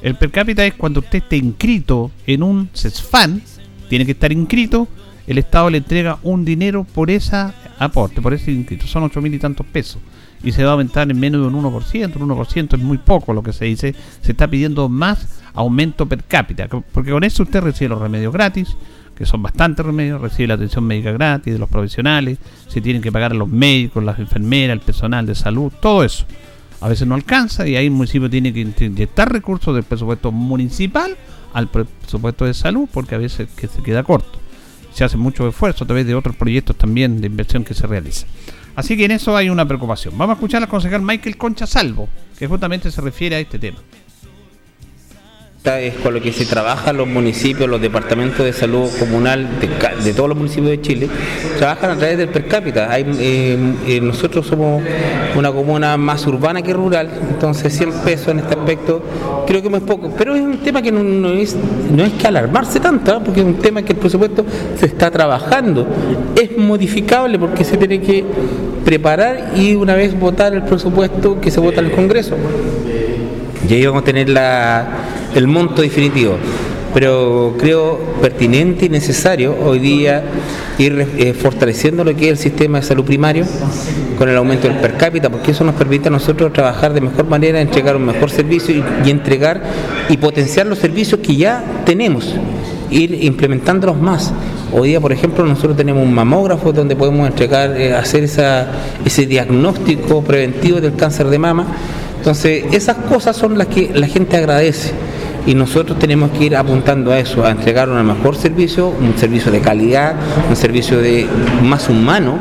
El per cápita es cuando usted esté inscrito en un CESFAN, tiene que estar inscrito, el Estado le entrega un dinero por esa aporte, por ese inscrito. Son ocho mil y tantos pesos. Y se va a aumentar en menos de un 1%. Un 1% es muy poco lo que se dice. Se está pidiendo más aumento per cápita. Porque con eso usted recibe los remedios gratis, que son bastantes remedios. Recibe la atención médica gratis de los profesionales. Se tienen que pagar a los médicos, las enfermeras, el personal de salud, todo eso. A veces no alcanza y ahí el municipio tiene que inyectar recursos del presupuesto municipal al presupuesto de salud porque a veces que se queda corto se hace mucho esfuerzo a través de otros proyectos también de inversión que se realizan. Así que en eso hay una preocupación. Vamos a escuchar al concejal Michael Concha Salvo, que justamente se refiere a este tema es con lo que se trabaja los municipios, los departamentos de salud comunal de, todos los municipios de Chile, trabajan a través del per cápita. Hay, eh, eh, nosotros somos una comuna más urbana que rural, entonces 100 pesos en este aspecto creo que es poco, pero es un tema que no, es, no es que alarmarse tanto, ¿eh? porque es un tema que el presupuesto se está trabajando, es modificable porque se tiene que preparar y una vez votar el presupuesto que se vota en el Congreso. Y ahí vamos a tener la el monto definitivo. Pero creo pertinente y necesario hoy día ir eh, fortaleciendo lo que es el sistema de salud primario con el aumento del per cápita, porque eso nos permite a nosotros trabajar de mejor manera, entregar un mejor servicio y, entregar y potenciar los servicios que ya tenemos, ir implementándolos más. Hoy día, por ejemplo, nosotros tenemos un mamógrafo donde podemos entregar, eh, hacer ese diagnóstico preventivo del cáncer de mama. Entonces, esas cosas son las que la gente agradece y nosotros tenemos que ir apuntando a eso, a entregar un mejor servicio, un servicio de calidad, un servicio de más humano,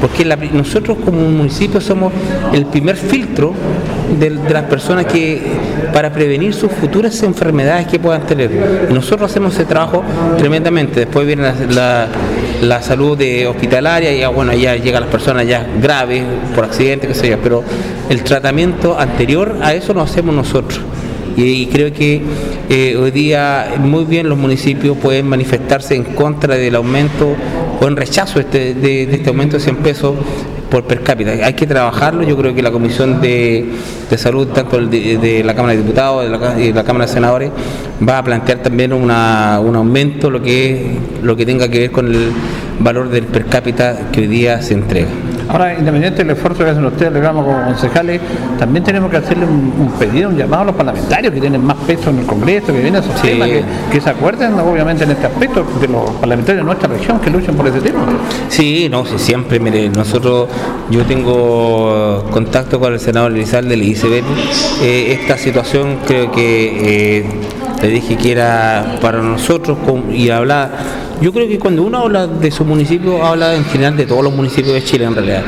porque nosotros como municipio somos el primer filtro de, las personas que para prevenir sus futuras enfermedades que puedan tener. nosotros hacemos ese trabajo tremendamente. Después viene la, salud de hospitalaria y ya, bueno, ya llegan las personas ya graves por accidente, qué sé yo, pero el tratamiento anterior a eso lo hacemos nosotros y, creo que eh, hoy día muy bien los municipios pueden manifestarse en contra del aumento o en rechazo este, de, este aumento de 100 pesos por per cápita. Hay que trabajarlo, yo creo que la Comisión de, Salud, tanto de, la Cámara de Diputados y de la, Cámara de Senadores, va a plantear también un aumento lo que, lo que tenga que ver con el valor del per cápita que hoy día se entrega. Ahora, independiente del esfuerzo que hacen ustedes, le como concejales, también tenemos que hacerle un, pedido, un llamado a los parlamentarios que tienen más peso en el Congreso, que vienen esos temas, que, se acuerden obviamente en este aspecto de los parlamentarios de nuestra región que luchan por ese tema. Sí, no, sí, siempre, mire, nosotros, yo tengo contacto con el senador Elizalde, le hice ver eh, esta situación, creo que eh, le dije que era para nosotros y hablar yo creo que cuando uno habla de su municipio, habla en general de todos los municipios de Chile en realidad.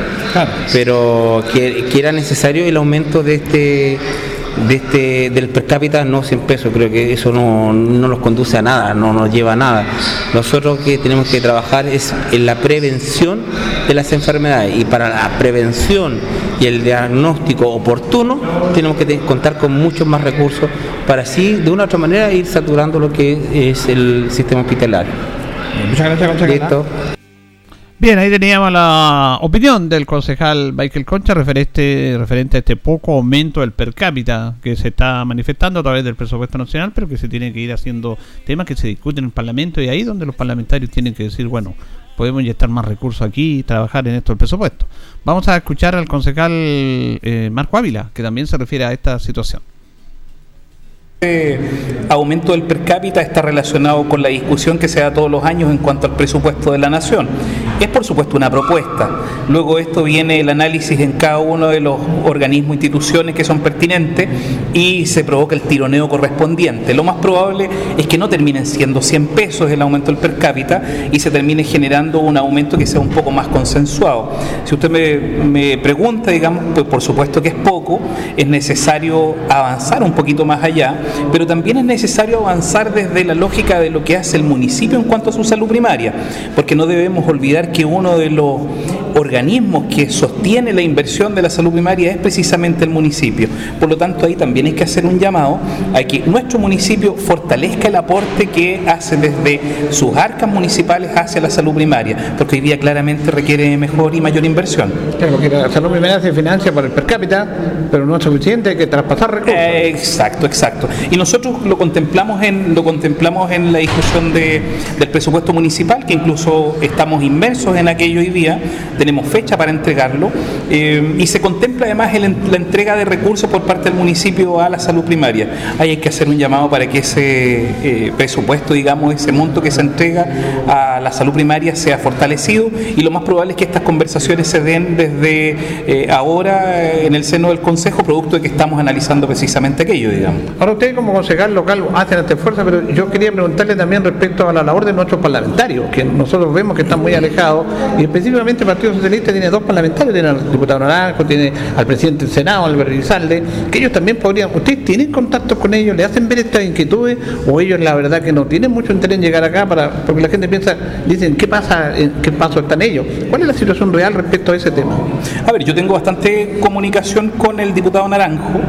Pero que, era necesario el aumento de este de este del per cápita no 100 pesos, creo que eso no, no nos conduce a nada, no nos lleva a nada. Nosotros que tenemos que trabajar es en la prevención de las enfermedades y para la prevención y el diagnóstico oportuno tenemos que contar con muchos más recursos para así de una u otra manera ir saturando lo que es el sistema hospitalario. Muchas gracias, Bien, ahí teníamos la opinión del concejal Michael Concha referente, referente a este poco aumento del per cápita que se está manifestando a través del presupuesto nacional, pero que se tiene que ir haciendo temas que se discuten en el Parlamento y ahí donde los parlamentarios tienen que decir, bueno, podemos inyectar más recursos aquí y trabajar en esto del presupuesto. Vamos a escuchar al concejal eh, Marco Ávila, que también se refiere a esta situación. Este aumento del per cápita está relacionado con la discusión que se da todos los años en cuanto al presupuesto de la nación. Es por supuesto una propuesta. Luego esto viene el análisis en cada uno de los organismos, instituciones que son pertinentes y se provoca el tironeo correspondiente. Lo más probable es que no terminen siendo 100 pesos el aumento del per cápita y se termine generando un aumento que sea un poco más consensuado. Si usted me pregunta, digamos, pues por supuesto que es poco, es necesario avanzar un poquito más allá pero también es necesario avanzar desde la lógica de lo que hace el municipio en cuanto a su salud primaria, porque no debemos olvidar que uno de los organismos que sostiene la inversión de la salud primaria es precisamente el municipio. Por lo tanto, ahí también hay que hacer un llamado a que nuestro municipio fortalezca el aporte que hace desde sus arcas municipales hacia la salud primaria, porque hoy día claramente requiere mejor y mayor inversión. Claro, porque la salud primaria se financia por el per cápita, pero no es suficiente, hay que traspasar recursos. Eh, exacto, exacto. Y nosotros lo contemplamos en, lo contemplamos en la discusión de, del presupuesto municipal, que incluso estamos inmersos en aquello hoy día tenemos fecha para entregarlo eh, y se contempla además la entrega de recursos por parte del municipio a la salud primaria. Ahí hay que hacer un llamado para que ese eh, presupuesto, digamos, ese monto que se entrega a la salud primaria sea fortalecido y lo más probable es que estas conversaciones se den desde eh, ahora en el seno del Consejo, producto de que estamos analizando precisamente aquello, digamos. Ahora como concejal local hacen esta fuerza, pero yo quería preguntarle también respecto a la labor de nuestros parlamentarios, que nosotros vemos que están muy alejados y específicamente el Partido Socialista tiene dos parlamentarios, tiene al diputado Naranjo, tiene al presidente del Senado, Albert Rizalde, que ellos también podrían, ¿ustedes tienen contacto con ellos? ¿Le hacen ver estas inquietudes? ¿O ellos la verdad que no tienen mucho interés en llegar acá para, porque la gente piensa, dicen, ¿qué pasa, qué paso están ellos? ¿Cuál es la situación real respecto a ese tema? A ver, yo tengo bastante comunicación con el diputado Naranjo,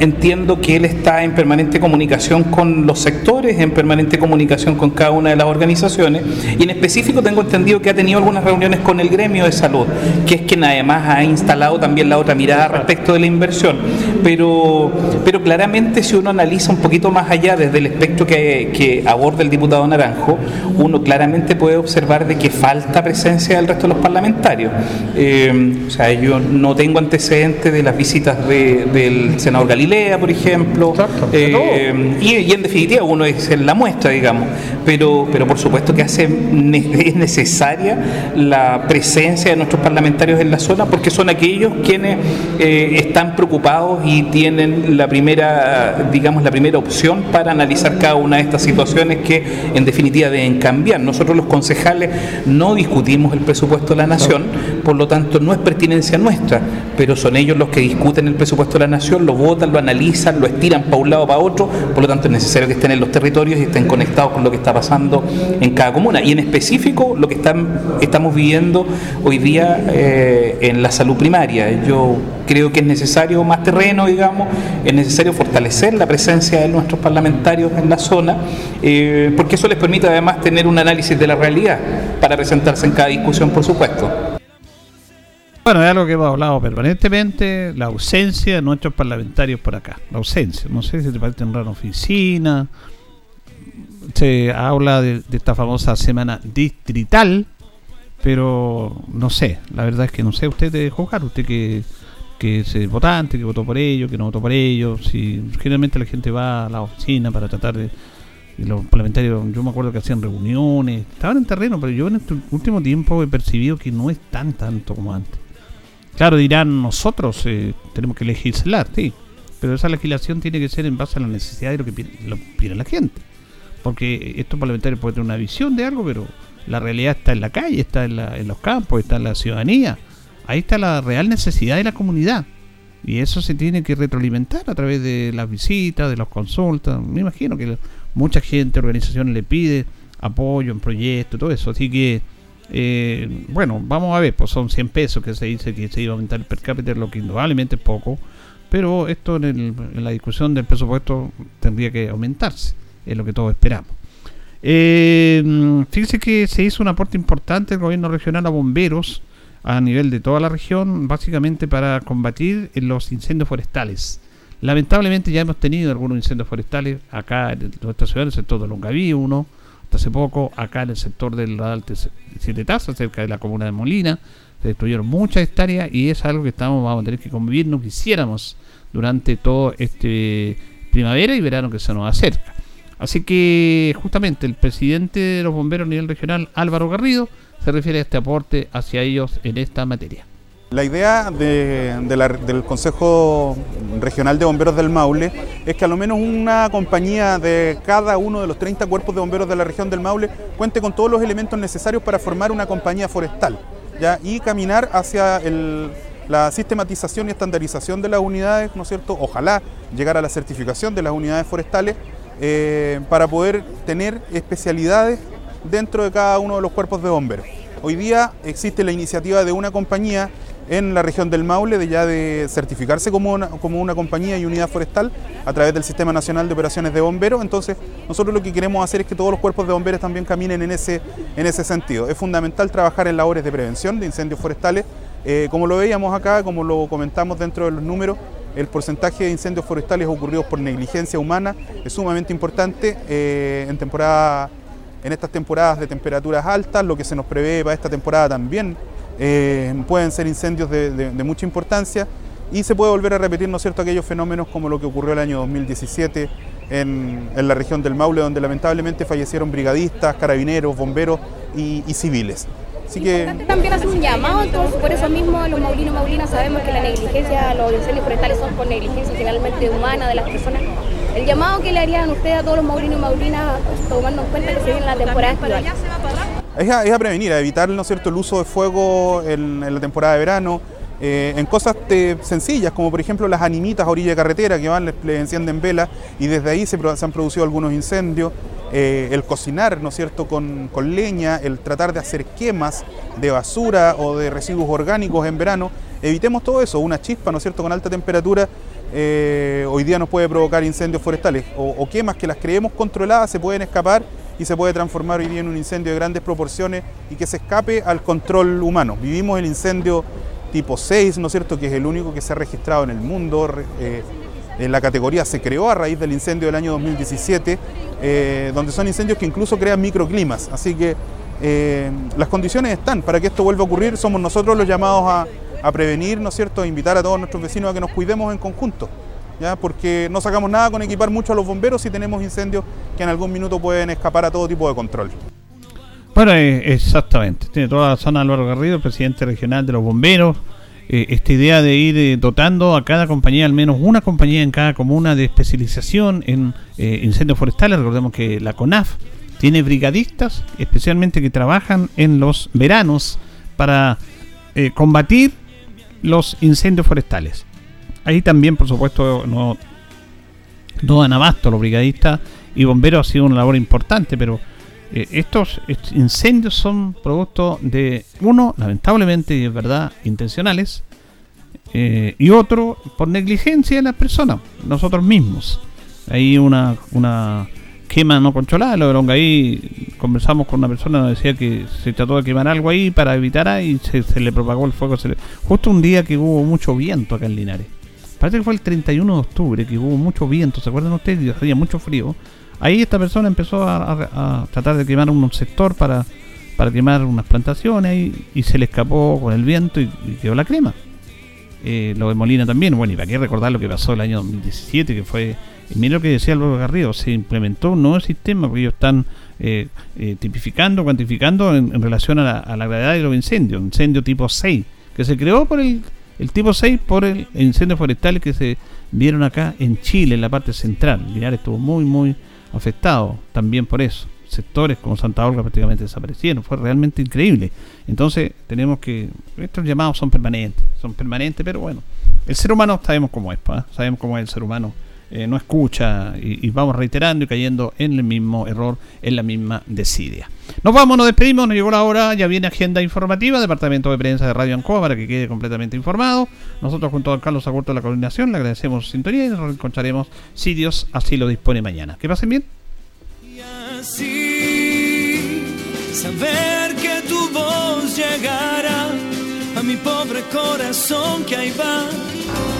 entiendo que él está en permanente comunicación con los sectores, en permanente comunicación con cada una de las organizaciones, y en específico tengo entendido que ha tenido algunas reuniones con el gremio de salud que es quien además ha instalado también la otra mirada respecto de la inversión. Pero, pero claramente si uno analiza un poquito más allá desde el espectro que, que aborda el diputado Naranjo, uno claramente puede observar de que falta presencia del resto de los parlamentarios. Eh, o sea, yo no tengo antecedentes de las visitas del senador Galilea, por ejemplo, eh, y, en definitiva uno es la muestra, digamos, pero, pero por supuesto que hace, es necesaria la presencia de nuestros parlamentarios en la zona porque son aquellos quienes eh, están preocupados y tienen la primera, digamos, la primera opción para analizar cada una de estas situaciones que en definitiva deben cambiar. Nosotros los concejales no discutimos el presupuesto de la nación, por lo tanto no es pertinencia nuestra, pero son ellos los que discuten el presupuesto de la nación, lo votan, lo analizan, lo estiran para un lado para otro, por lo tanto es necesario que estén en los territorios y estén conectados con lo que está pasando en cada comuna. Y en específico lo que están, estamos viviendo hoy día eh, en la salud primaria. Yo creo que es necesario más terreno, digamos, es necesario fortalecer la presencia de nuestros parlamentarios en la zona, eh, porque eso les permite además tener un análisis de la realidad para presentarse en cada discusión, por supuesto. Bueno, es algo que hemos hablado permanentemente, la ausencia de nuestros parlamentarios por acá. La ausencia. No sé si te parece en una oficina. Se habla de esta famosa semana distrital, pero no sé, la verdad es que no sé usted de juzgar, usted que, que es votante, que votó por ello, que no votó por ello, si generalmente la gente va a la oficina para tratar de... Y los parlamentarios, yo me acuerdo que hacían reuniones, estaban en terreno, pero yo en este último tiempo he percibido que no es tan tanto como antes. Claro, dirán nosotros eh, tenemos que legislar, sí, pero esa legislación tiene que ser en base a la necesidad de lo que pide la gente. Porque estos parlamentarios pueden tener una visión de algo, pero la realidad está en la calle, está en, la, en los campos, está en la ciudadanía. Ahí está la real necesidad de la comunidad. Y eso se tiene que retroalimentar a través de las visitas, de las consultas. Me imagino que mucha gente, organizaciones le pide apoyo en proyectos, todo eso. Así que, eh, bueno, vamos a ver, pues son 100 pesos que se dice que se iba a aumentar el per cápita, lo que indudablemente es poco. Pero esto en, en la discusión del presupuesto tendría que aumentarse, es lo que todos esperamos. Eh, fíjese que se hizo un aporte importante del gobierno regional a bomberos a nivel de toda la región, básicamente para combatir los incendios forestales. Lamentablemente ya hemos tenido algunos incendios forestales acá en nuestra ciudad, en el sector de Longaví, uno, hace poco, acá en el sector del Alte Siete Tazas, cerca de la comuna de Molina, se destruyeron muchas hectáreas y es algo que estamos, vamos a tener que convivir, no quisiéramos durante todo este primavera y verano que se nos acerca. Así que justamente el presidente de los bomberos a nivel regional, Álvaro Garrido, se refiere a este aporte hacia ellos en esta materia. La idea del Consejo Regional de Bomberos del Maule es que a lo menos una compañía de cada uno de los 30 cuerpos de bomberos de la región del Maule cuente con todos los elementos necesarios para formar una compañía forestal y caminar hacia la sistematización y estandarización de las unidades, ¿no es cierto? Ojalá llegar a la certificación de las unidades forestales eh, para poder tener especialidades dentro de cada uno de los cuerpos de bomberos. Hoy día existe la iniciativa de una compañía en la región del Maule de ya de certificarse como una, como una compañía y unidad forestal a través del Sistema Nacional de Operaciones de Bomberos. Entonces, nosotros lo que queremos hacer es que todos los cuerpos de bomberos también caminen en ese, en ese sentido. Es fundamental trabajar en labores de prevención de incendios forestales. Eh, como lo veíamos acá, como lo comentamos dentro de los números, el porcentaje de incendios forestales ocurridos por negligencia humana es sumamente importante eh, en temporada en estas temporadas de temperaturas altas, lo que se nos prevé para esta temporada también eh, pueden ser incendios de, mucha importancia y se puede volver a repetir, ¿no es cierto?, aquellos fenómenos como lo que ocurrió el año 2017 en, la región del Maule, donde lamentablemente fallecieron brigadistas, carabineros, bomberos y, civiles. Así que... También hace un llamado, entonces por eso mismo los maulinos maulinas sabemos que la negligencia, los incendios forestales son por negligencia generalmente humana de las personas. El llamado que le harían ustedes a todos los maulinos y maulinas, tomando en cuenta que se viene la temporada estival es a, prevenir, a evitar ¿no cierto? el uso de fuego en, la temporada de verano, eh, en cosas sencillas, como por ejemplo las animitas a orilla de carretera que van, les, encienden velas y desde ahí se, han producido algunos incendios. Eh, el cocinar, ¿no es cierto?, con, leña, el tratar de hacer quemas de basura o de residuos orgánicos en verano, evitemos todo eso, una chispa, ¿no es cierto?, con alta temperatura, eh, hoy día nos puede provocar incendios forestales o quemas que las creemos controladas se pueden escapar y se puede transformar hoy día en un incendio de grandes proporciones y que se escape al control humano. Vivimos el incendio tipo 6, ¿no es cierto?, que es el único que se ha registrado en el mundo. Eh, en la categoría se creó a raíz del incendio del año 2017, eh, donde son incendios que incluso crean microclimas. Así que eh, las condiciones están para que esto vuelva a ocurrir. Somos nosotros los llamados a, a prevenir, ¿no es cierto?, a invitar a todos nuestros vecinos a que nos cuidemos en conjunto porque no sacamos nada con equipar mucho a los bomberos si tenemos incendios que en algún minuto pueden escapar a todo tipo de control. Bueno, eh, exactamente. Tiene toda la zona Álvaro Garrido, presidente regional de los bomberos. Eh, esta idea de ir eh, dotando a cada compañía, al menos una compañía en cada comuna de especialización en incendios forestales. Recordemos que la CONAF tiene brigadistas, especialmente que trabajan en los veranos para combatir los incendios forestales. Ahí también, por supuesto, no, no dan abasto los brigadistas y bomberos ha sido una labor importante, pero eh, estos, incendios son producto de, uno, lamentablemente, y es verdad, intencionales, eh, y otro, por negligencia de las personas, nosotros mismos. Hay una, una quema no controlada, lo de ahí conversamos con una persona, nos decía que se trató de quemar algo ahí para evitar ahí, se, se le propagó el fuego. justo un día que hubo mucho viento acá en Linares parece que fue el 31 de octubre, que hubo mucho viento, ¿se acuerdan ustedes? Y hacía mucho frío. Ahí esta persona empezó a, tratar de quemar un sector para, para quemar unas plantaciones y, se le escapó con el viento y, quedó la crema. Eh, lo de Molina también, bueno, y para qué recordar lo que pasó el año 2017, que fue, mira lo que decía Álvaro Garrido, se implementó un nuevo sistema porque ellos están eh, eh, tipificando, cuantificando en, relación a la, a la, gravedad de los incendios, incendio tipo 6, que se creó por el el tipo 6 por el incendio forestal que se vieron acá en Chile, en la parte central. Linares estuvo muy, muy afectado también por eso. Sectores como Santa Olga prácticamente desaparecieron. Fue realmente increíble. Entonces tenemos que... Estos llamados son permanentes. Son permanentes, pero bueno. El ser humano sabemos cómo es. Sabemos cómo es el ser humano eh, no escucha y, vamos reiterando y cayendo en el mismo error, en la misma desidia. Nos vamos, nos despedimos, nos llegó la hora, ya viene agenda informativa, Departamento de Prensa de Radio Ancoa para que quede completamente informado. Nosotros junto a Carlos Agurto de la coordinación le agradecemos su sintonía y nos encontraremos si Dios así lo dispone mañana. Que pasen bien. saber que tu voz a mi pobre corazón que ahí va